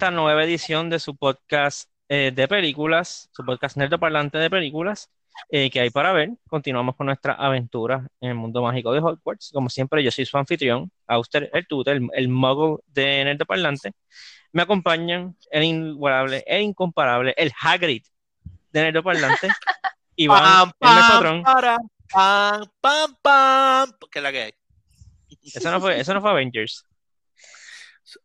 Esta nueva edición de su podcast eh, de películas, su podcast nerdoparlante de películas eh, que hay para ver. Continuamos con nuestra aventura en el mundo mágico de Hogwarts. Como siempre, yo soy su anfitrión, Auster, el tutor, el, el muggle de nerdoparlante. Me acompañan el inigualable, el incomparable, el Hagrid de nerdoparlante. Iván, Pam, el pam, para, pam, pam, pam. ¿Qué es la que hay? Eso no fue, eso no fue Avengers.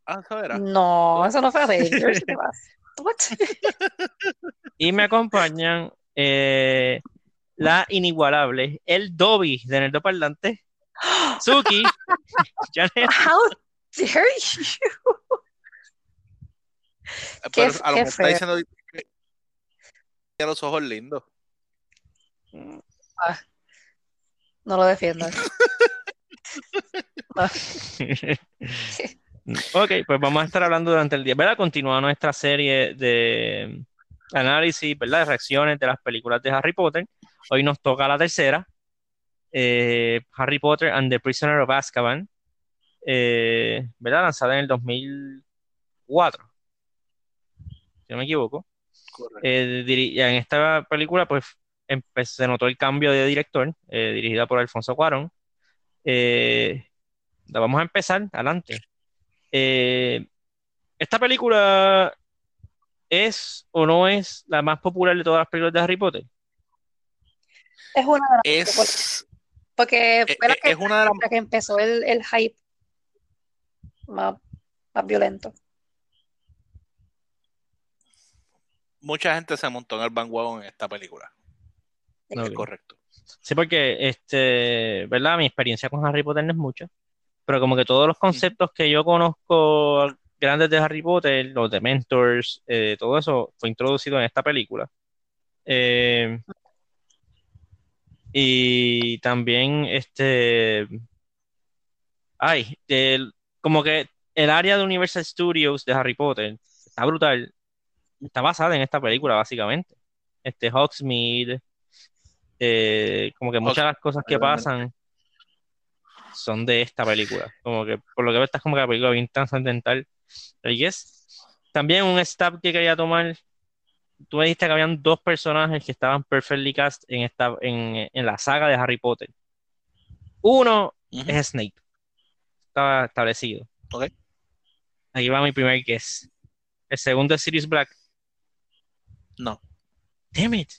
Ah, eso era. No, eso no fue Avengers. Y me acompañan eh, la inigualable, el Dobby de Nerdo Parlante, Suki, Janet, How dare you? Pero Qué- a lo mejor está diciendo que tiene los ojos lindos. Ah, no lo defiendo. No. Ok, pues vamos a estar hablando durante el día, ¿verdad? Continúa nuestra serie de análisis, ¿verdad? De reacciones de las películas de Harry Potter. Hoy nos toca la tercera, eh, Harry Potter and the Prisoner of Azkaban, eh, ¿verdad? Lanzada en el 2004, si no me equivoco. Correcto. Eh, en esta película, pues, se notó el cambio de director, eh, dirigida por Alfonso Cuarón. La vamos a empezar, adelante. Eh, esta película es o no es la más popular de todas las películas de Harry Potter. Es una de las Es, porque es, fue la que, es una de las que empezó el, el hype más, más violento. mucha gente se montó en el bandwagon en esta película. Ok. Es correcto. Sí, porque, este, ¿verdad? Mi experiencia con Harry Potter no es mucha, pero como que todos los conceptos que yo conozco grandes de Harry Potter, los de Mentors, eh, todo eso fue introducido en esta película. Eh, y también, este, ay, el- como que el área de Universal Studios de Harry Potter está brutal, está basada en esta película, básicamente. Este, Hogsmeade, eh, como que muchas de las cosas que pasan son de esta película. Como que, por lo que veo, esta es como que la película bien trascendental. I guess. También un step que quería tomar. Tú me dijiste que habían dos personajes que estaban perfectly cast en esta, en, en la saga de Harry Potter. Uno Ujú. es Snape. Estaba establecido. Ok. Aquí va mi primer guess. El segundo es Sirius Black. No. Damn it.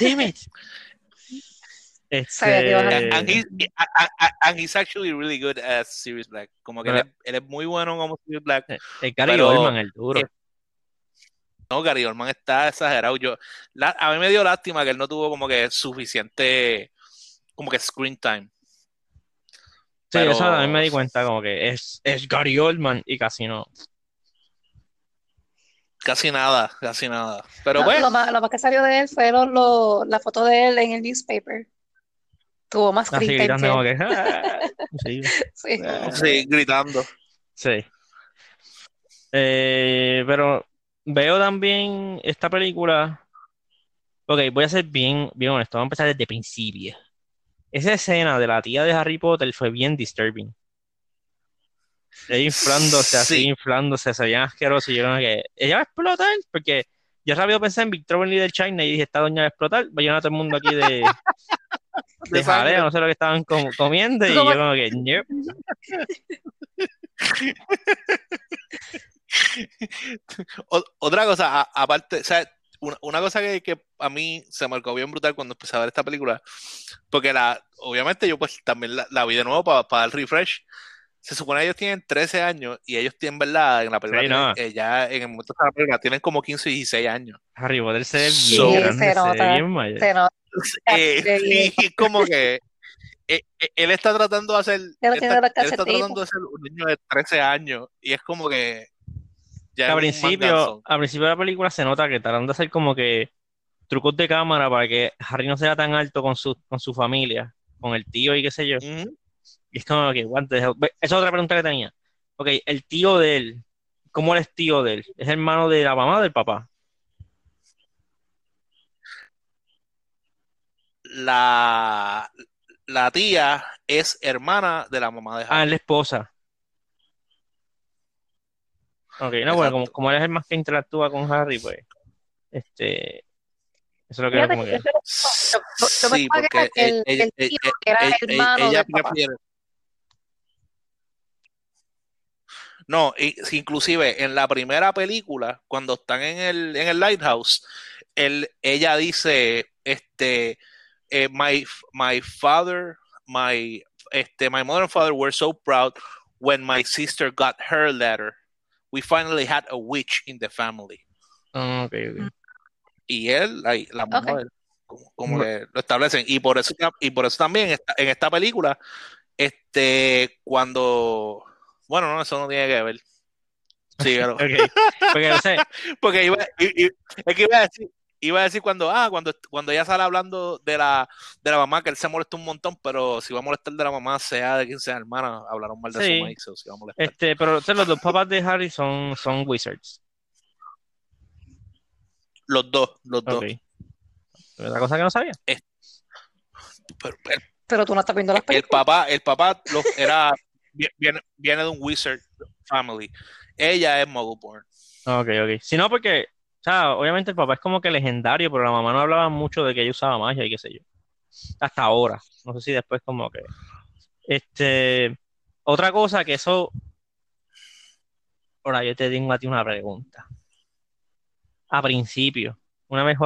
Damn it. Sabía que ibas a- Este, And, he's, a- a- and he's actually really good as Sirius Black. Como que él, Pero- es, él es muy bueno como Sirius Black. el Gary pero- Oldman, el duro. eh, No, Gary Oldman está exagerado. Yo, la- a mí me dio lástima que él no tuvo como que suficiente como que screen time. Sí, pero- eso también me di cuenta, como que es, es Gary Oldman y casi no. Casi nada, casi nada. Pero Lo- bueno, lo, más, lo más que salió de él fue lo- lo- la foto de él en el newspaper. Tuvo más Así gritando como que. "Ah". Sí, Sí. sí, gritando. sí. Eh, pero veo también esta película. Ok, voy a ser bien, bien honesto. Vamos a empezar desde el principio. Esa escena de la tía de Harry Potter fue bien disturbing. Ella inflándose así, Sí. inflándose, se veía asqueroso. Y yo como que ella va a explotar, porque yo rápido pensé en Victor Lee del China y dije, esta doña va a explotar, va a llenar a todo el mundo aquí de, de jaleo, no sé lo que estaban com- comiendo, y yo como que, otra cosa, a- aparte, o sea, una, una cosa que, que a mí se marcó bien brutal cuando empecé a ver esta película, porque la, obviamente yo pues también la, la vi de nuevo para dar refresh. Se supone que ellos tienen 13 años y ellos tienen, ¿verdad? En la película, Sí, no. eh, ya en el momento de la película tienen como 15 y 16 años. Harry Potter se ve bien So- grande, Sí, se se ve nota, bien mayor. Se nota. Eh, y como que eh, eh, él está tratando de hacer, él está, él tratando de ser un niño de 13 años y es como que ya un principio, al principio de la película se nota que tratan de hacer como que trucos de cámara para que Harry no sea tan alto con su, con su familia, con el tío y qué sé yo. Y es como que, what the hell? Ve, Esa es otra pregunta que tenía. Ok, el tío de él, ¿cómo él es tío de él? ¿Es hermano de la mamá o del papá? La, la tía es hermana de la mamá de Ah, Harry. es la esposa. Ok, no, bueno, como, como él es el más que interactúa con Harry, pues, este, eso es lo que como yo- yo Sí, porque el, tío que era hermano ella papá. prefiere. No, inclusive en la primera película, cuando están en el, en el lighthouse, él, ella dice, este, eh, my, my father, my, este, my mother and father were so proud when my sister got her letter. We finally had a witch in the family. Ah, ok, ok. y él, la, la mamá Ok. de él, como, como que lo establecen. Y por eso, y por eso también esta- en esta película, este, cuando, bueno, no, eso no tiene que ver. Sí, pero- Ok, porque no sé, porque iba, es que iba a decir, iba a decir cuando, ah, cuando, cuando ella sale hablando de la, de la mamá, que él se molesta un montón, pero si va a molestar de la mamá, sea de quien sea hermana, hablaron mal de Sí. su maíz, o si va a molestar. este, pero o sea, los dos papás de Harry son, son wizards. Los dos, los dos. Ok. Otra cosa que no sabía. Pero el Pero tú no estás viendo las el películas. papá, el papá lo- era, viene, viene de un wizard family. Ella es Muggleborn. Ok, ok. Si no, porque, obviamente el papá es como que legendario, pero la mamá no hablaba mucho de que ella usaba magia y qué sé yo. Hasta ahora. No sé si después como que. Este. Otra cosa que eso. Ahora yo te tengo a ti una pregunta. A principio, una vez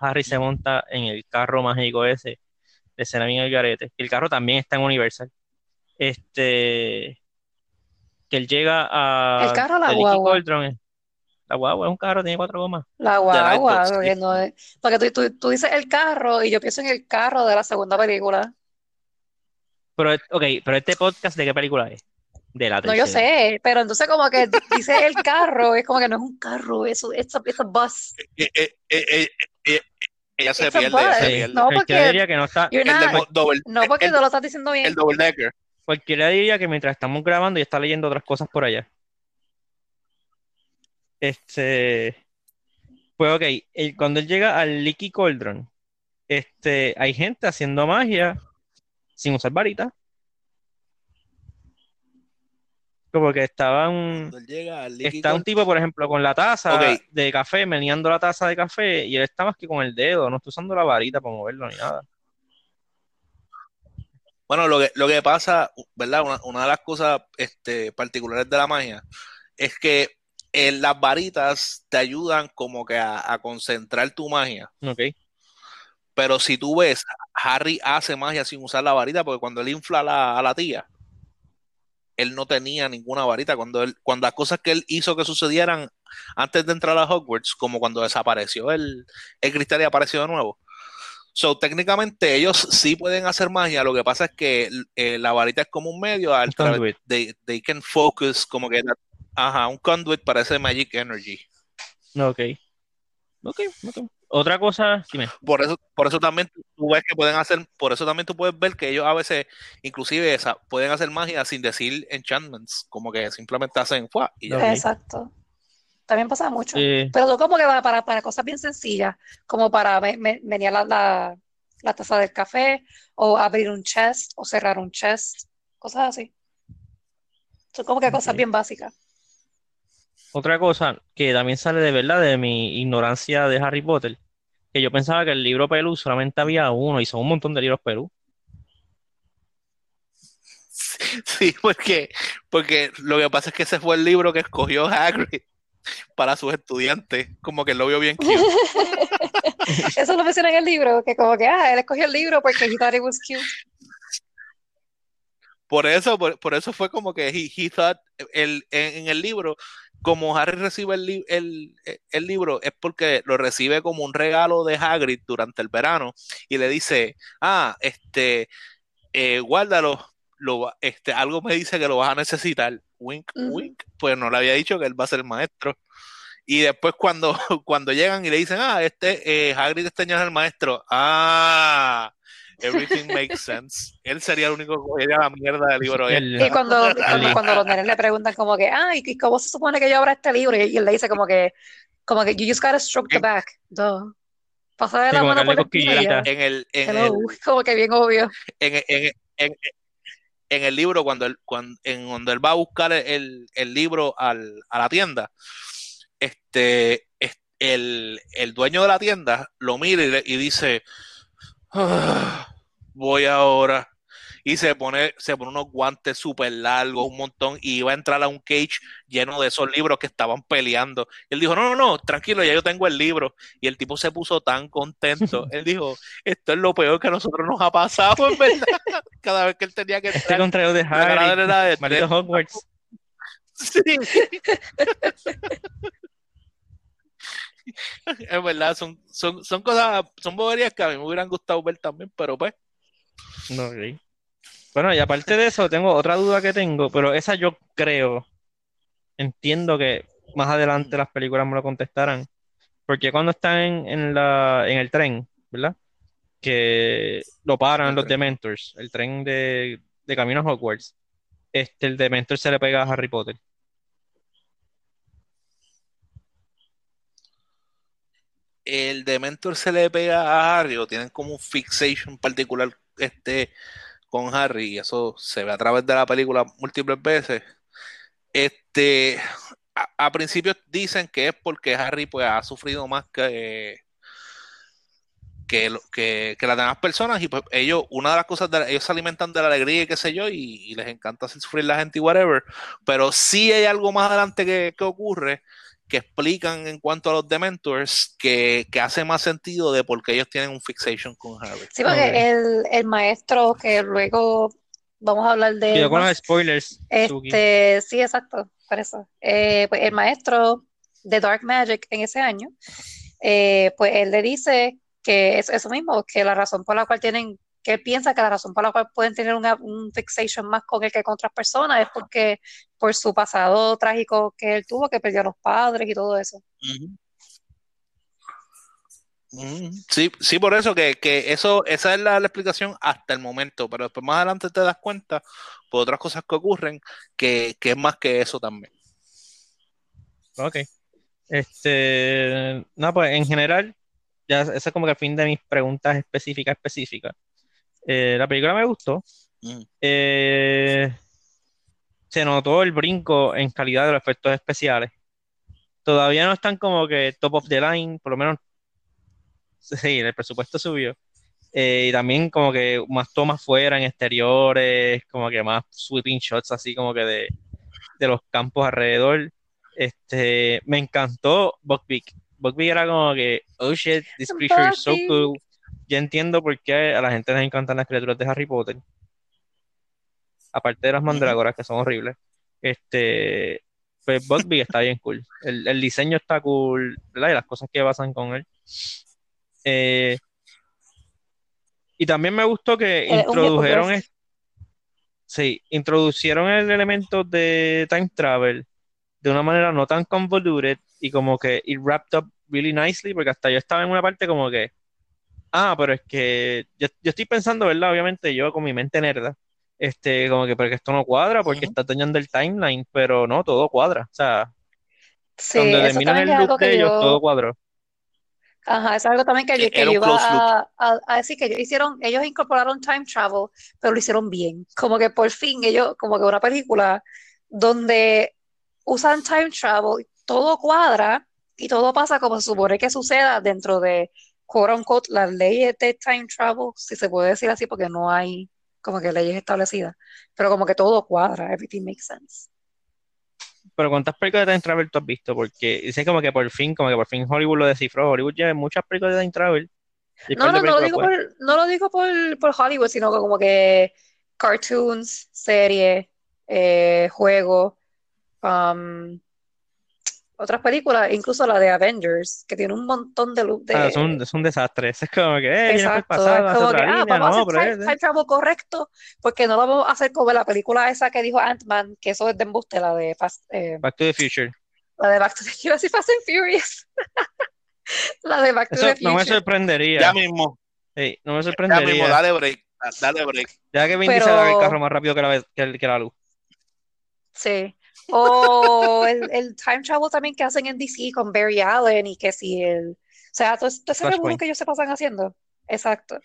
Harry se monta en el carro mágico ese de Ceramín el Garete, el carro también está en Universal. Este. Que él llega a. ¿El carro la guagua? La guagua es un carro, tiene cuatro gomas. La guagua, porque, no es- porque tú, tú- tú dices el carro y yo pienso en el carro de la segunda película. Pero, ok, pero este podcast, ¿de qué película es? De la No, yo sé, pero entonces como que dice el carro, es como que no es un carro, eso es a bus. Eh, eh, eh, eh, eh, ella se pierde, se. No, porque diría que no está. el, de no porque el, no lo estás diciendo el bien. double decker. Cualquiera diría que mientras estamos grabando ya está leyendo otras cosas por allá. Este. Pues ok, el- cuando él llega al Licky Cauldron, este, hay gente haciendo magia sin usar varita. Como que estaban. Llega al Está un tipo, por ejemplo, con la taza de café, meneando la taza de café, y él está más que con el dedo, no está usando la varita para moverlo ni nada. Bueno, lo que, lo que pasa, ¿verdad? Una, una de las cosas este, particulares de la magia es que eh, las varitas te ayudan como que a, a concentrar tu magia. Ok. Pero si tú ves, Harry hace magia sin usar la varita, porque cuando él infla a la, a la tía, él no tenía ninguna varita. Cuando, él, cuando las cosas que él hizo que sucedieran antes de entrar a Hogwarts, como cuando desapareció el, el cristal y apareció de nuevo. So, técnicamente ellos sí pueden hacer magia, lo que pasa es que eh, la varita es como un medio al través conduit. they, they can focus como que ajá, un conduit para ese magic energy. Ok. Ok, ok. Otra cosa, dime. Por eso, por eso también tú ves que pueden hacer, por eso también tú puedes ver que ellos a veces, inclusive esa, pueden hacer magia sin decir enchantments, como que simplemente hacen ¡fua! y ya. Exacto. También pasa mucho. Pero tú como que va para, para cosas bien sencillas, como para me- me- menear la, la, la taza del café, o abrir un chest, o cerrar un chest, cosas así. Son como que cosas bien básicas. otra cosa que también sale de verdad de mi ignorancia de Harry Potter, que yo pensaba que el libro Pelú solamente había uno y son un montón de libros Pelú. Sí, porque, porque lo que pasa es que ese fue el libro que escogió Hagrid para sus estudiantes, como que lo vio bien cute. Eso lo menciona en el libro, que como que, ah, él escogió el libro porque he thought it was cute. Por eso, por, por eso fue como que he, he thought, el, en, en el libro, como Harry recibe el, li- el, el libro, es porque lo recibe como un regalo de Hagrid durante el verano y le dice, ah, este, eh, guárdalo, lo, este, algo me dice que lo vas a necesitar, wink, wink, pues no le había dicho que él va a ser el maestro. Y después cuando, cuando llegan y le dicen, ah, este, eh, Hagrid este año es el maestro, ah, everything makes sense. Él sería el único que cogería la mierda del libro. Y cuando, cuando, los nenes le preguntan como que, ah, ¿y cómo se supone que yo abra este libro? Y, él le dice como que, como que, you just gotta stroke the back. Duh. Pásale Sí, la mano por la. En el, en Hello. el, Como que bien obvio. en, en, en, en el libro, cuando él, cuando, en donde él va a buscar el, el libro al, a la tienda, este, el, el, dueño de la tienda lo mira y, dice, ah, voy ahora y se pone, se pone unos guantes súper largos, un montón, y iba a entrar a un cage lleno de esos libros que estaban peleando. él dijo, no, no, no, tranquilo, ya yo tengo el libro. Y el tipo se puso tan contento. él dijo, esto es lo peor que a nosotros nos ha pasado, en verdad. Cada vez que él tenía que Este entrar. contrario de Harry, era de- maldito Hogwarts. Sí. Es verdad, son, son, son cosas, son boberías que a mí me hubieran gustado ver también, pero pues, No, ok. Bueno, y aparte de eso, tengo otra duda que tengo, pero esa yo creo, entiendo que más adelante las películas me lo contestarán, porque cuando están en, en la, en el tren, ¿verdad? Que lo paran El los tren. Dementors, el tren de, de camino a Hogwarts, este, el Dementor se le pega a Harry Potter. el Dementor se le pega a Harry o tienen como un fixation particular este, con Harry y eso se ve a través de la película múltiples veces. Este, a, a principios dicen que es porque Harry pues ha sufrido más que, que, que, las demás personas y pues ellos, una de las cosas, ellos se alimentan de la alegría y qué sé yo y, y les encanta hacer sufrir la gente y whatever, pero sí hay algo más adelante que, que ocurre que explican en cuanto a los Dementors que, que hace más sentido de por qué ellos tienen un fixation con Harry. Sí, porque el, el maestro que luego vamos a hablar de Cuidado con los spoilers. Este, sí, exacto, por eso. Eh, pues el maestro de Dark Magic en ese año, eh, pues él le dice que es eso mismo, que la razón por la cual tienen, que él piensa que la razón por la cual pueden tener una, un fixation más con él que con otras personas es porque por su pasado trágico que él tuvo, que perdió a los padres y todo eso. Sí, sí, por eso que, que eso, esa es la, la explicación hasta el momento, pero después más adelante te das cuenta por otras cosas que ocurren que, que es más que eso también. Ok. Este, no, pues en general, ya ese es como que el fin de mis preguntas específicas, específicas. Eh, la película me gustó. Ujú. Eh, se notó el brinco en calidad de los efectos especiales. Todavía no están como que top of the line, por lo menos, sí, el presupuesto subió. Eh, y también como que más tomas fuera en exteriores, como que más sweeping shots así como que de, de los campos alrededor. Este, me encantó Buckbeak. Buckbeak era como que, oh shit, this creature is so cool. Ya entiendo por qué a la gente les encantan las criaturas de Harry Potter. Aparte de las mandrágoras que son horribles. Este, pues Buckbeak está bien cool. El, el diseño está cool, ¿verdad? Y las cosas que pasan con él. Eh, y también me gustó que Eh, introdujeron, es- sí, introducieron el elemento de time travel de una manera no tan convoluted y como que it wrapped up really nicely, porque hasta yo estaba en una parte como que, ah, pero es que yo, yo estoy pensando, ¿verdad? Obviamente yo con mi mente nerda, este, como que, porque esto no cuadra, porque está dañando el timeline, pero no, todo cuadra. O sea, Sí, eso terminan el loop de ellos, yo, todo cuadró. Ajá, es algo también que yo, Que yo iba a decir que ellos hicieron, ellos incorporaron time travel, pero lo hicieron bien. Como que por fin ellos, como que una película donde usan time travel, todo cuadra y todo pasa como se supone que suceda dentro de, quote unquote, las leyes de time travel, si se puede decir así, porque no hay como que leyes establecidas, pero como que todo cuadra, everything makes sense. Pero ¿cuántas películas de Time Travel tú has visto? Porque dice como que por fin, como que por fin Hollywood lo descifró. Hollywood lleva muchas películas de Time Travel. ¿Y No, no, no lo digo por, no lo digo por, por Hollywood, sino que como que cartoons, series, eh, juegos, um, otras películas, incluso la de Avengers, que tiene un montón de loop Ah, es un, de... es un desastre. Es como que, eh, Exacto, pasado, es como que, ah, línea. vamos a No, hacer pero time, es, time travel correcto, porque no lo vamos a hacer como la película esa que dijo Ant-Man, que eso es de embuste, la de Fast, eh, Back to the Future. la de Back to the a decir Fast and Furious, la de Back to Eso the no me Future. sorprendería. Ya mismo, Sí, no me ya mismo, sorprendería. dale break, dale break. Ya que Vin Diesel haga el Pero- carro más rápido que la, que, que la luz. Sí. O el, el time travel también que hacen en DC con Barry Allen y que si el... O sea, todo, todo ese Flashpoint. que ellos se pasan haciendo. Exacto.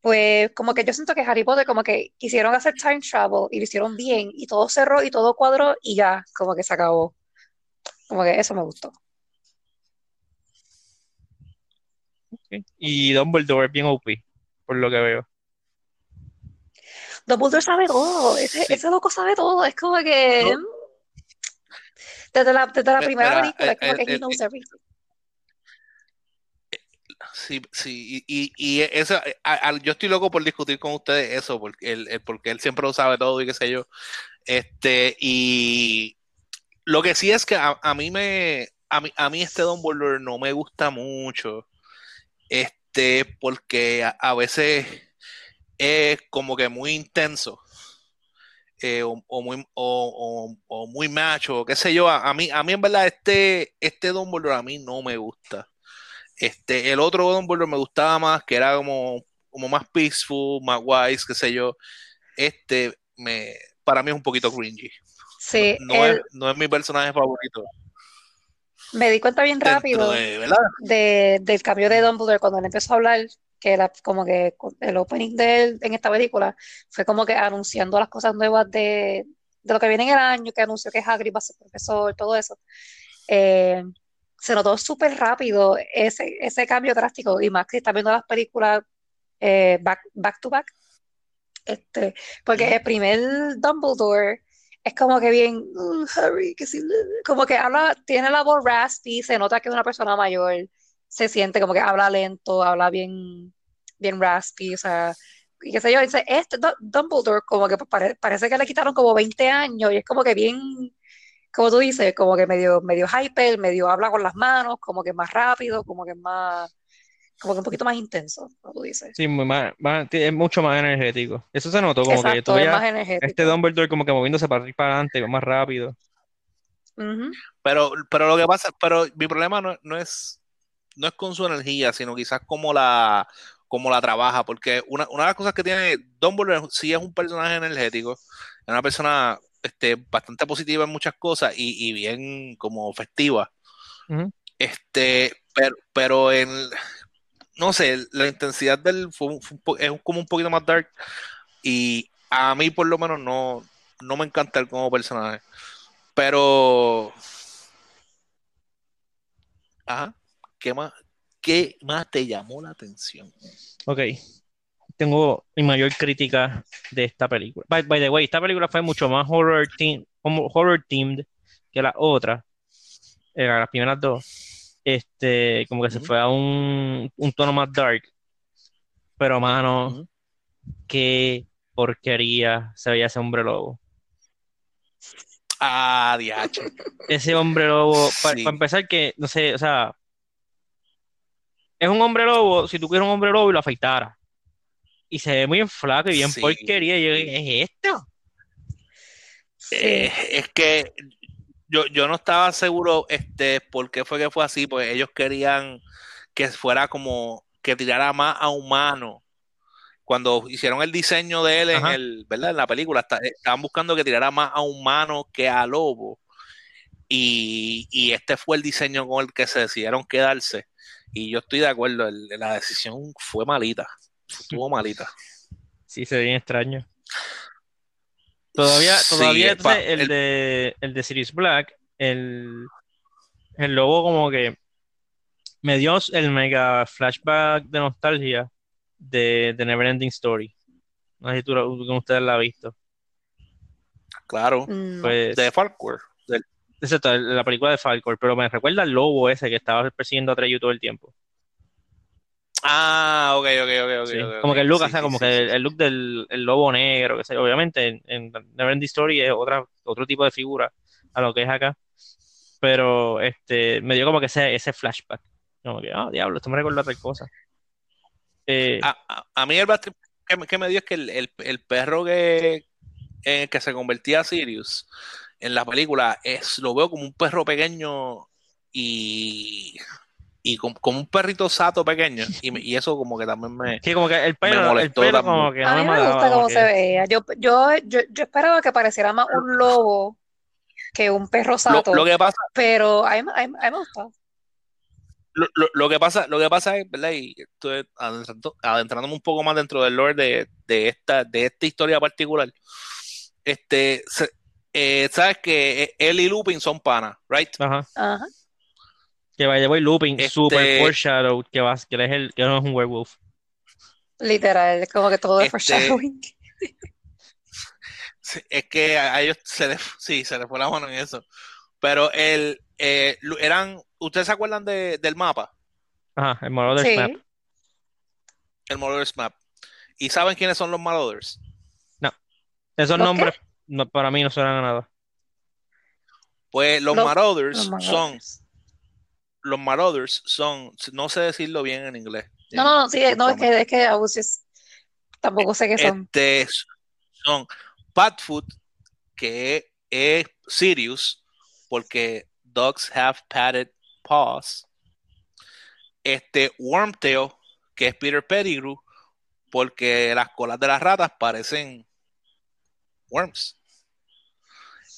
Pues como que yo siento que Harry Potter como que quisieron hacer time travel y lo hicieron bien y todo cerró y todo cuadró y ya, como que se acabó. Como que eso me gustó. Y Dumbledore es bien OP, por lo que veo. Dumbledore sabe todo, ese, Sí. ese loco sabe todo, es como que No. Desde la, desde la Mira, primera película, es eh, como que eh, he eh, knows everything. Sí, sí, y, y, eso, eh, a- a- yo estoy loco por discutir con ustedes eso, porque él, porque él siempre lo sabe todo y qué sé yo. Este, y lo que sí es que a, a mí me, a mí, a mí este Dumbledore no me gusta mucho, este, porque a veces es como que muy intenso, eh, o, o muy, o, o- muy macho, qué sé yo, a, a mí, a mí en verdad este, este Dumbledore a mí no me gusta. Este, el otro Dumbledore me gustaba más, que era como, como más peaceful, más wise, qué sé yo. Este, me, para mí es un poquito cringy. Sí, No, no es, no es mi personaje favorito me di cuenta bien rápido de, del cambio de Dumbledore cuando él empezó a hablar, que era como que el opening de él en esta película fue como que anunciando las cosas nuevas de, de lo que viene en el año, que anunció que Hagrid va a ser profesor, todo eso. Eh, se notó súper rápido ese, ese cambio drástico, y más que está viendo las películas eh, back, back to back, este, porque el primer Dumbledore es como que bien, "Mm, Harry, que sí, como que habla, tiene la voz raspy, se nota que es una persona mayor, se siente como que habla lento, habla bien, bien raspy, o sea, y qué sé yo, dice, este Du- Dumbledore como que pare- parece que le quitaron como 20 años y es como que bien, como tú dices, como que medio, medio hyper, medio habla con las manos, como que más rápido, como que más, como que un poquito más intenso, como tú dices. Sí, muy más, más- es mucho más energético. Eso se notó, como que Exacto, tú es más energético. este Dumbledore como que moviéndose para arriba y para adelante, más rápido. Pero, pero lo que pasa, pero mi problema no, no es, no es con su energía, sino quizás como la, como la trabaja, porque una, una de las cosas que tiene Dumbledore sí es un personaje energético, es una persona este, bastante positiva en muchas cosas y, y bien como festiva. Este, pero, pero en, no sé, la intensidad del fue, fue es como un poquito más dark y a mí por lo menos no, no me encanta él como personaje. Pero, ajá, ¿qué más, qué más te llamó la atención? Ok. Tengo mi mayor crítica de esta película. By, by the way, esta película fue mucho más horror, team, horror themed que la otra, eh, las primeras dos. Este, como que se fue a un, un tono más dark. Pero, mano, qué porquería se veía ese hombre lobo. Ah, diache. Ese hombre lobo, para Sí. empezar, que, no sé, o sea, es un hombre lobo, si tú quieres un hombre lobo y lo afeitara. Y se ve muy flaco y bien Sí. porquería. Y yo, ¿qué es esto? Eh, es que yo, yo no estaba seguro este, por qué fue que fue así, pues ellos querían que fuera como que tirara más a humano. Cuando hicieron el diseño de él en Ajá. el, ¿verdad? En la película, está- estaban buscando que tirara más a humano que a lobo. Y, y este fue el diseño con el que se decidieron quedarse. Y yo estoy de acuerdo, el- la decisión fue malita. Estuvo malita. Sí, se ve bien extraño. Todavía, todavía entonces, el el- de el de Sirius Black, el, el lobo como que me dio el mega flashback de nostalgia de, de Neverending Story. No sé si tú, ustedes la ha visto. claro. No. Pues, De Farquhar. Excepto la película de Falcor, pero me recuerda al lobo ese que estaba persiguiendo a Treyu todo el tiempo. Ah, ok, ok, ok, ok, Sí, ok, Como que el look, Sí, o sea, sí, como que el, el look del el lobo negro, que sé, obviamente en, en Neverending Story es otra, otro tipo de figura a lo que es acá, pero este me dio como que ese, ese flashback, como que, ah, diablo, esto me recuerda a otra cosa. Eh, a, a- a mí el que, me- que me dio es que el, el- el perro que, en el que se convertía a Sirius en la película es, lo veo como un perro pequeño y, y com- como, un perrito sato pequeño. Y, me- y eso como que también me... sí, como que el pelo, el molestó pelo también. como que no A me mí me mataba, gusta como cómo que- se veía. Yo, yo, yo, yo esperaba que pareciera más un lobo que un perro Lo, sato, lo que pasa, pero a mí, a mí- a mí me gusta. lo, lo- lo que pasa, lo que pasa es, ¿verdad? Y estoy adentrando- adentrándome un poco más dentro del lore de, de esta, de esta historia particular. Este, se- eh, sabes que él y Lupin son panas, right? Ajá. Ajá. Que vaya voy looping, Este- super foreshadow, que vas, que él es el, que no es un werewolf. Literal, es como que todo es Este- foreshadowing. Sí, Es que a a ellos se les, sí, se les fue la mano en eso. Pero el, eh, eran, ¿ustedes se acuerdan de- del mapa? Ajá, el Marauders Sí. Map. El Marauders Map. ¿Y saben quiénes son los Marauders? Esos ¿Los nombres no- para mí no suenan a nada. Pues los Los- Marauders Los son, los Marauders son, no sé decirlo bien en inglés. No, no, no, sí, no, es que, es que just- tampoco sé qué son. Este, son Padfoot, que es Sirius, porque dogs have padded paws. Este, Wormtail, que es Peter Pettigrew, porque las colas de las ratas parecen worms.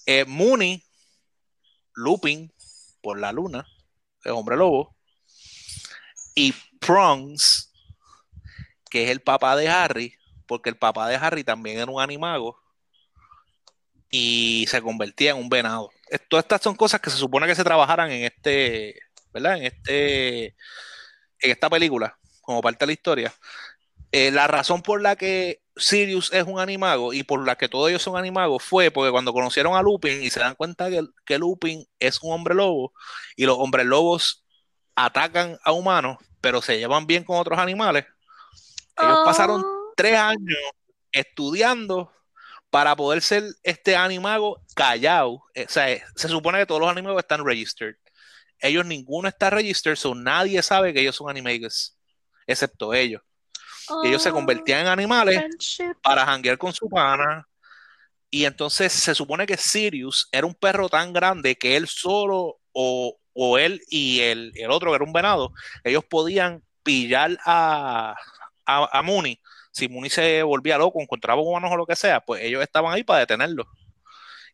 Eh, Mooney, Lupin, por la luna, es hombre lobo. Y Prongs, que es el papá de Harry, porque el papá de Harry también era un animago y se convertía en un venado. Todas estas son cosas que se supone que se trabajaran en este, ¿verdad? En este, en esta película, como parte de la historia. Eh, la razón por la que Sirius es un animago y por la que todos ellos son animagos fue porque cuando conocieron a Lupin y se dan cuenta que, que Lupin es un hombre lobo y los hombres lobos atacan a humanos, pero se llevan bien con otros animales. Ellos pasaron Oh, tres años estudiando para poder ser este animago callado. Eh, O sea, eh, se supone que todos los animagos están registered. Ellos ninguno está registered, so nadie sabe que ellos son animagos, excepto ellos. Y ellos se oh, convertían en animales friendship. para janguear con su pana. Y entonces se supone que Sirius era un perro tan grande que él solo o, o él y el, el otro que era un venado, ellos podían pillar a, a, a Mooney. Si Mooney se volvía loco, encontraba humanos o lo que sea, pues ellos estaban ahí para detenerlo.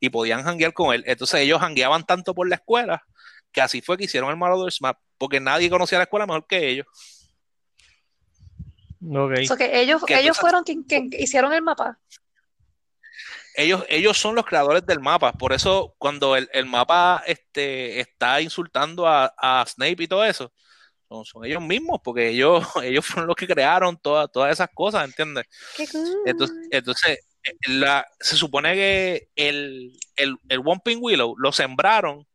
Y podían janguear con él. Entonces ellos jangueaban tanto por la escuela que así fue que hicieron el Marauders Map, porque nadie conocía la escuela mejor que ellos. Ok. So que ellos, Que ellos fueron quien, quien hicieron el mapa. ellos, ellos son los creadores del mapa. Por eso, cuando el, el mapa este, está insultando a, a Snape y todo eso, son, son ellos mismos, porque ellos, ellos fueron los que crearon todas todas esas cosas, ¿entiendes? Qué cool. Entonces, entonces la, se supone que el, el, el Whomping Willow lo sembraron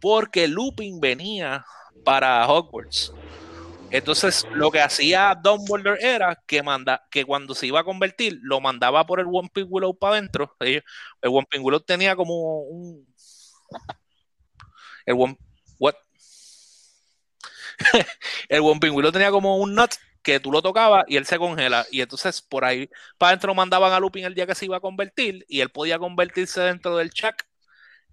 porque Lupin venía para Hogwarts. Entonces, lo que hacía Dumbledore era que manda, que cuando se iba a convertir, lo mandaba por el Whomping Willow para adentro. El Whomping Willow tenía como un. El Whomp- what? el Whomping Willow tenía como un nut que tú lo tocabas y él se congela. Y entonces por ahí para adentro mandaban a Lupin el día que se iba a convertir y él podía convertirse dentro del Chuck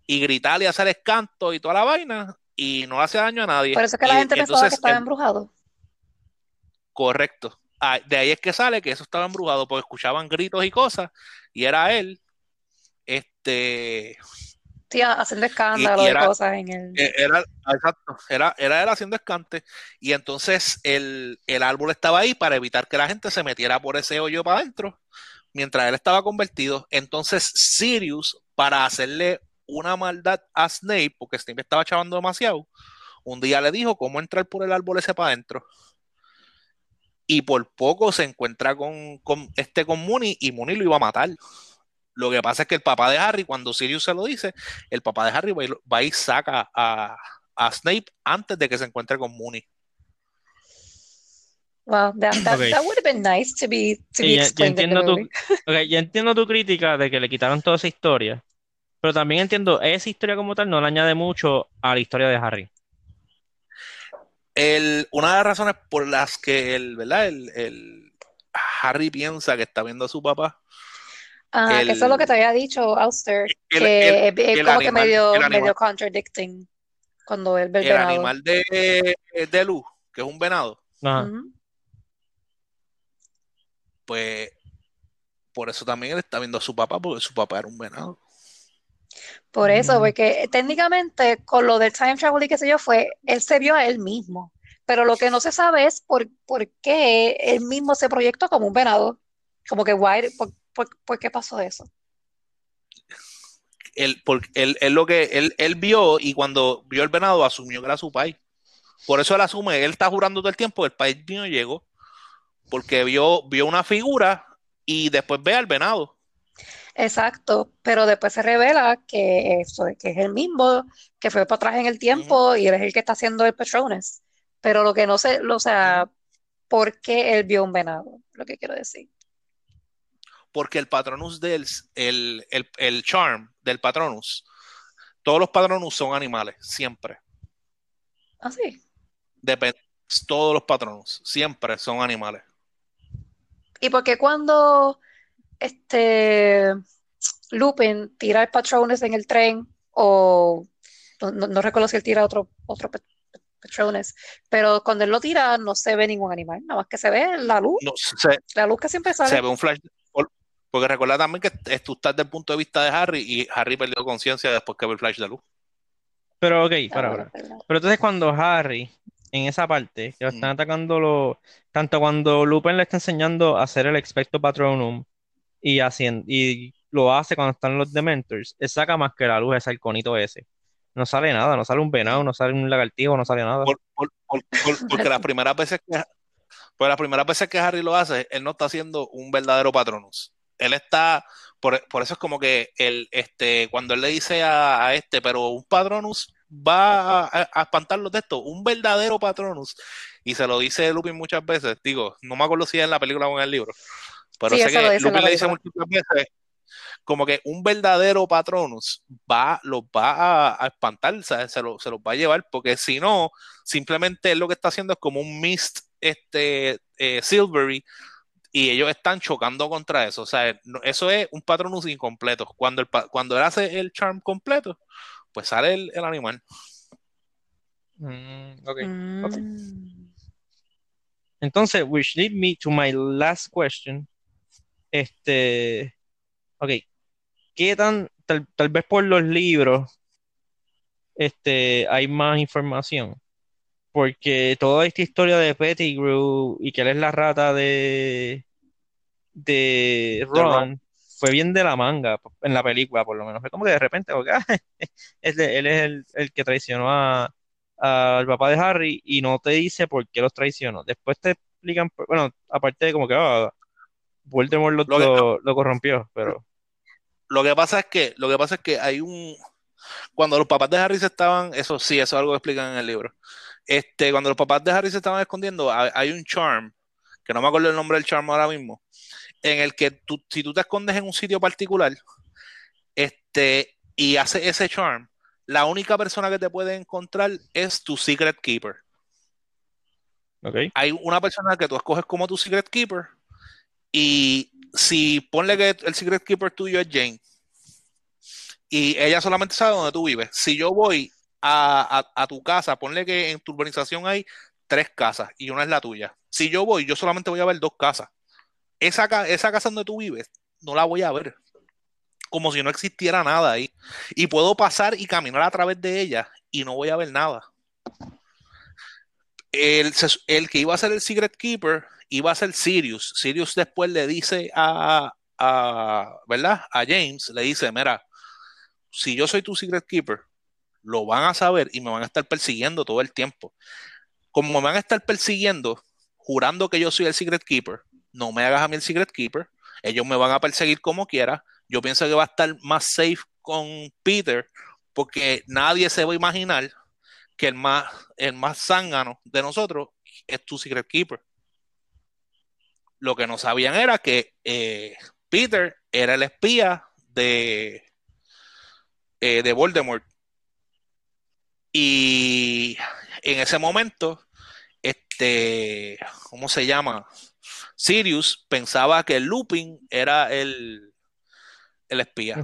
y gritar y hacer escanto y toda la vaina y no hacía daño a nadie. Por eso es que la Y gente pensaba entonces que estaba embrujado. Correcto. Ah, de ahí es que sale que eso estaba embrujado porque escuchaban gritos y cosas y era él. Este Sí, haciendo escándalo y de era- cosas en el. eh, era exacto, era, era él haciendo escante y entonces el, el árbol estaba ahí para evitar que la gente se metiera por ese hoyo para adentro mientras él estaba convertido. Entonces Sirius, para hacerle una maldad a Snape, porque Snape estaba chavando demasiado, un día le dijo cómo entrar por el árbol ese para adentro. Y por poco se encuentra con, con este con Mooney y Mooney lo iba a matar. Lo que pasa es que el papá de Harry, cuando Sirius se lo dice, el papá de Harry va y, va y saca a, a Snape antes de que se encuentre con Mooney. Wow, that, that, Ok. that would have been nice to be, to Sí, be ya, ya the entiendo tu, movie. ok, ya entiendo tu crítica de que le quitaron toda esa historia, pero también entiendo, esa historia como tal no le añade mucho a la historia de Harry. El, una de las razones por las que el, ¿verdad? El, el Harry piensa que está viendo a su papá, Ah, que eso es lo que el- te había dicho, Auster, el- que el- es, es el como que animal- medio, el animal. medio contradicting cuando él ve el el venado. animal de, de Luz, que es un venado, Ajá. Ujú. pues por eso también él está viendo a su papá, porque su papá era un venado. Por eso, porque técnicamente con lo del time travel y qué sé yo, fue, él se vio a él mismo. Pero lo que no se sabe es por, por qué él mismo se proyectó como un venado. Como que, why, por, por- por qué pasó eso? Él, él, él lo que él, él vio y cuando vio el venado asumió que era su país. Por eso él asume, él está jurando todo el tiempo el país mío llegó. Porque vio, vio una figura y después ve al venado. Exacto, pero después se revela que, eso, que es el mismo, que fue para atrás en el tiempo y él es el que está haciendo el Patronus. Pero lo que no sé, lo- o sea, ¿por qué él vio un venado? Lo que quiero decir. Porque el patronus del el, el, el charm del patronus, todos los patronus son animales, siempre. Ah, sí. Depende, todos los patronus, siempre son animales. ¿Y por qué cuando este Lupin tira el Patronus en el tren o no, no- no recuerdo si él tira otro, otro Pat- Patronus, pero cuando él lo tira no se ve ningún animal, nada más que se ve la luz, No, se, la luz que siempre se sale. ve un flash. Porque recuerda también que es- tú estás del punto de vista de Harry y Harry perdió conciencia después que ve el flash de luz. Pero, ok, para, verdad. Pero entonces cuando Harry, en esa parte, que lo están Mm. atacando los, tanto cuando Lupin le está enseñando a hacer el Expecto Patronum y haciendo, y lo hace cuando están los Dementors, él saca más que la luz ese halconito ese. No sale nada, no sale un venado, no sale un lagartijo, no sale nada. Por- por- por- por- porque las primeras veces que pues las primeras veces que Harry lo hace, él no está haciendo un verdadero patronus. Él está, por, por eso es como que él, este, cuando él le dice a, este, pero un patronus va a, a espantarlos de esto, un verdadero patronus, y se lo dice Lupin muchas veces, digo, no me acuerdo si es en la película o en el libro, pero Sí, sé que Lupin le dice múltiples veces como que un verdadero patronus va, los va a, a espantar, ¿sabes? Se, lo- se los va a llevar, porque si no, simplemente él lo que está haciendo es como un mist este, eh, silvery y ellos están chocando contra eso. O sea, no- eso es un patronus incompleto. Cuando, el, pa- cuando él hace el charm completo, pues sale el, el animal. Mm, ok. Mm. Entonces, which lead me to my last question. Este, ok, ¿qué tan, tal, tal vez por los libros, este, hay más información? Porque toda esta historia de Pettigrew y que él es la rata de, de Ron fue bien de la manga en la película, por lo menos. Fue como que de repente, porque, ah, él es el, el que traicionó a, al papá de Harry y no te dice por qué los traicionó. Después te explican, bueno, aparte de como que ah, Voldemort lo, Lo que- lo- lo corrompió, pero Lo que pasa es que, lo que pasa es que hay un. Cuando los papás de Harry se estaban, eso sí, eso es algo que explican en el libro. Este, cuando los papás de Harry se estaban escondiendo, hay, hay un charm, que no me acuerdo el nombre del charm ahora mismo, en el que tú, si tú te escondes en un sitio particular, este, y haces ese charm, la única persona que te puede encontrar es tu secret keeper. ok. Hay una persona que tú escoges como tu secret keeper, y si ponle que el secret keeper tuyo es Jane, y ella solamente sabe dónde tú vives. Si yo voy a, a- tu casa, ponle que en tu urbanización hay tres casas y una es la tuya. Si yo voy, yo solamente voy a ver dos casas. Esa, esa casa donde tú vives, no la voy a ver. Como si no existiera nada ahí. Y puedo pasar y caminar a través de ella y no voy a ver nada. El, el que iba a ser el Secret Keeper iba a ser Sirius. Sirius después le dice a, a, ¿verdad? A James, le dice, mira, si yo soy tu Secret Keeper, lo van a saber y me van a estar persiguiendo todo el tiempo. Como me van a estar persiguiendo, jurando que yo soy el Secret Keeper, no me hagas a mí el Secret Keeper, ellos me van a perseguir como quiera. Yo pienso que va a estar más safe con Peter, porque nadie se va a imaginar que el más, el más zángano de nosotros es tu Secret Keeper. Lo que no sabían era que eh, Peter era el espía de, eh, de Voldemort. Y en ese momento, este, ¿cómo se llama? Sirius pensaba que Lupin era el, el espía.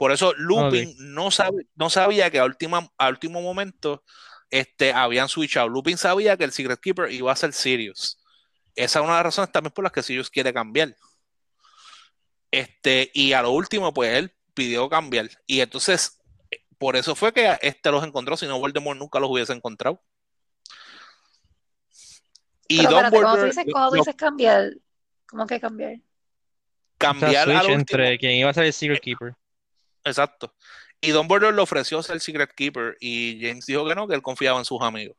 Por eso Lupin no, sabe, no sabía que a, última, a último momento este, habían switchado. Lupin sabía que el Secret Keeper iba a ser Sirius. Esa es una de las razones también por las que Sirius quiere cambiar. Este, y a lo último, pues él, pidió cambiar. Y entonces, por eso fue que este los encontró, si no Voldemort nunca los hubiese encontrado. Y Pero espérate, cuando tú dices, cuando tú dices cambiar, ¿cómo que cambiar? Cambiar al entre quien iba a ser el Secret Keeper. Exacto. Y Dumbledore le ofreció ser Secret Keeper y James dijo que no, que él confiaba en sus amigos.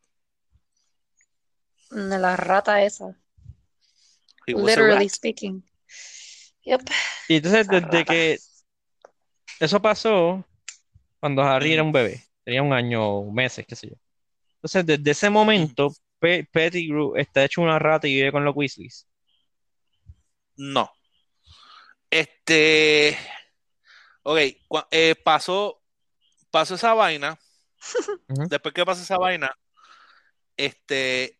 La rata esa. Literally speaking. Yep. Y entonces, desde que eso pasó, cuando Harry era un bebé, tenía un año, meses, qué sé yo. Entonces, desde ese momento, Pettigrew está hecho una rata y vive con los Weasleys. No. Este. Ok, eh, pasó, pasó esa vaina. Después que pasó esa vaina, este.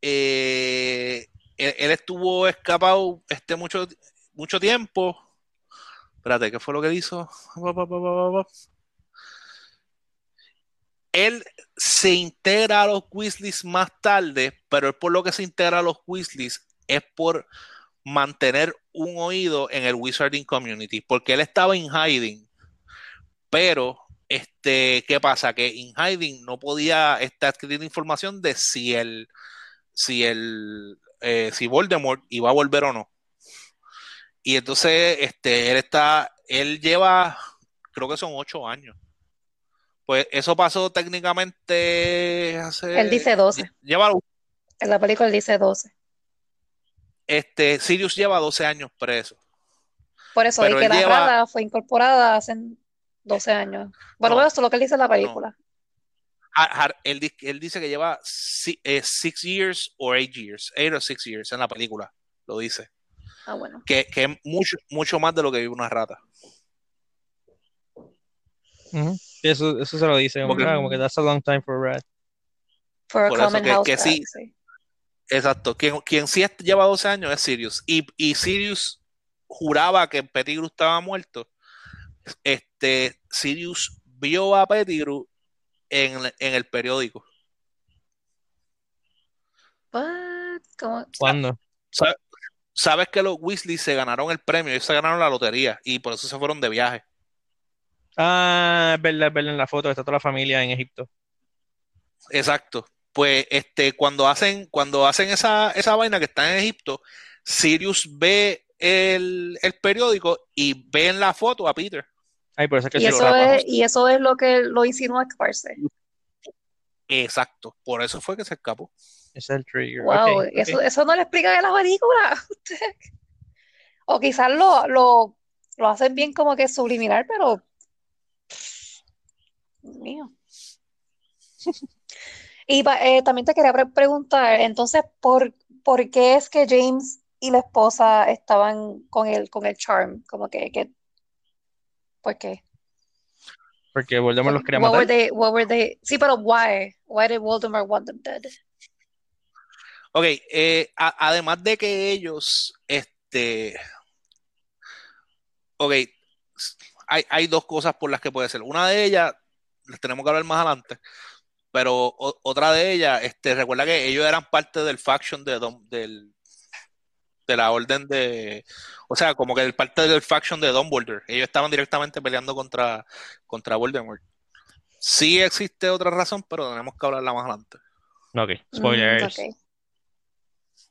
Eh, él, estuvo escapado este mucho, mucho tiempo. Espérate, ¿qué fue lo que hizo? Él se integra a los Weasleys más tarde, pero él por lo que se integra a los Weasleys es por mantener un oído en el Wizarding Community, porque él estaba en hiding, pero este, ¿qué pasa? Que en hiding no podía estar adquiriendo información de si el, si el, eh, si Voldemort iba a volver o no. Y entonces, este, él está, él lleva, creo que son ocho años. Pues eso pasó técnicamente hace. Él dice 12. Lleva. En la película él dice 12. Este, Sirius lleva 12 años preso. Por eso, y que la rata fue incorporada hace 12 años. Bueno, eso es lo que él dice en la película. él, dice que lleva 6 eh, years o 8 years, 8 o 6 years en la película, lo dice. Ah, bueno. Que, que, es mucho, mucho más de lo que vive una rata. eso, eso se lo dice, como, que, como que that's a long time for a rat. For a common house que, sí, Exacto. Quien, quien sí lleva 12 años es Sirius. Y, y Sirius juraba que Pettigrew estaba muerto. Este, Sirius vio a Pettigrew en, en el periódico. ¿Cuándo? ¿Sabes, que los Weasley se ganaron el premio? Ellos se ganaron la lotería y por eso se fueron de viaje. Ah, es verdad, es verdad en la foto, está toda la familia en Egipto. Exacto pues este, cuando hacen, cuando hacen esa, esa vaina que está en Egipto, Sirius ve el, periódico y ve en la foto a Peter. y, eso es, y eso es lo que lo insinúa escaparse. Exacto, por eso fue que se escapó. Es el trigger. Wow, eso, eso no le explica en la película. o quizás lo, lo, lo hacen bien como que subliminal, pero. mío. Y eh, también te quería preguntar, entonces, ¿por, ¿por qué es que James y la esposa estaban con el, con el charm? Como que, que ¿por qué? Porque Voldemort los quería matar. Were they, what were they? Sí, pero why? Why did Voldemort want them dead? Ok, eh, además de que ellos, este, ok, hay, hay dos cosas por las que puede ser. Una de ellas, las tenemos que hablar más adelante, pero otra de ellas, este, recuerda que ellos eran parte del faction de, del, de la orden de. O sea, como que parte del faction de Dumbledore. Ellos estaban directamente peleando contra, contra Voldemort. Sí existe otra razón, pero tenemos que hablarla más adelante. Ok, spoilers. Mm,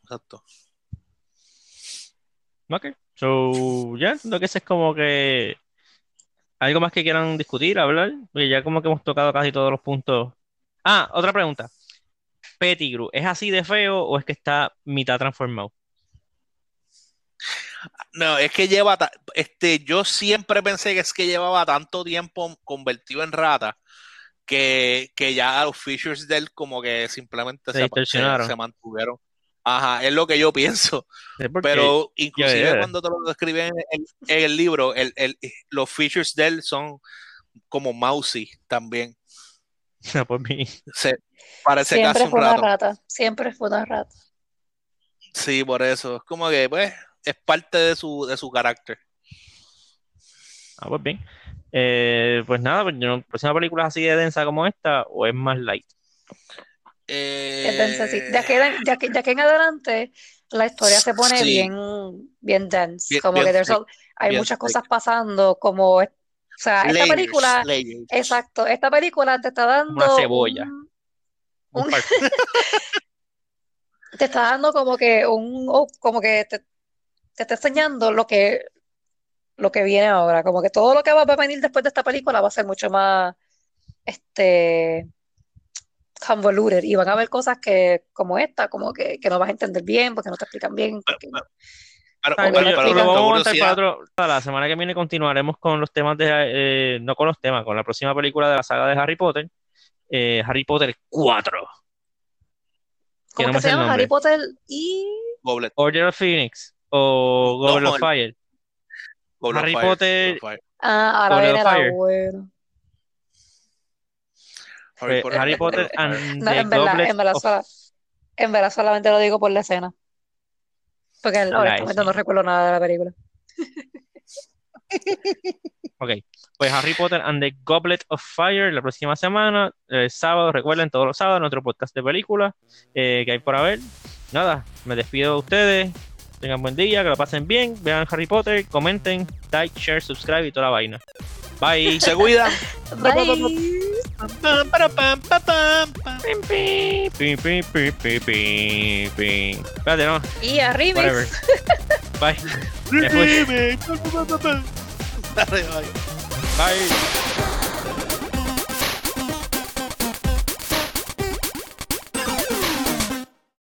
Exacto. Ok, so, ya, lo que es como que. ¿Algo más que quieran discutir, hablar? Porque ya como que hemos tocado casi todos los puntos Ah, otra pregunta. Pettigrew, ¿es así de feo o es que está mitad transformado? No, es que lleva, este, yo siempre pensé que es que llevaba tanto tiempo convertido en rata que, ya los features de él como que simplemente se, se, mantuvieron. Ajá, es lo que yo pienso. Pero inclusive cuando te lo describen en, el libro, los features de él son como mousy también. por mí. parece siempre fue una rata, siempre fue una rata. Sí, por eso. Es como que, pues, es parte de su, de su carácter. Ah, pues bien. Eh, pues nada, pues, pues una película así de densa como esta o es más light. Eh, es densa, sí. Ya que, ya, que, ya que en adelante la historia se pone bien, bien dense. como que hay Bien muchas cosas pasando, como, o sea, esta Layers, película, layers. exacto, esta película te está dando Una cebolla. un- Un te está dando como que un, oh, como que te, te está enseñando lo que, lo que viene ahora, como que todo lo que va a venir después de esta película va a ser mucho más, este, convoluted y van a haber cosas que, como esta, como que, que no vas a entender bien, porque no te explican bien, porque- Pero, lo vamos a para otro- para la semana que viene continuaremos con los temas de, eh, no con los temas, con la próxima película de la saga de Harry Potter, eh, Harry Potter 4, ¿cómo que se llama? nombre. Harry Potter y Goblet, Order of Phoenix o Goblet No, of Fire. Goblet of Harry Fire, Potter- Fire. ah, ahora Goblet viene la Fire. Potter, Harry Potter and No, the en verdad, Goblet en verdad, of- sola- en verdad solamente lo digo por la escena. Porque escena. no recuerdo nada de la película. Ok, pues Harry Potter and the Goblet of Fire la próxima semana, el sábado, recuerden, todos los sábados, nuestro podcast de películas eh, que hay por haber. Nada, me despido de ustedes. Tengan buen día, que lo pasen bien, vean Harry Potter, comenten, like, share, subscribe y toda la vaina. Bye. Se cuidan. Bye. Para, pam, pa, pam, pam. Pim, pim, pim, pim, pim, pim, pim, pim. Espérate, no. Y a remix. Whatever. Bye. Me fui. Bye. Bye.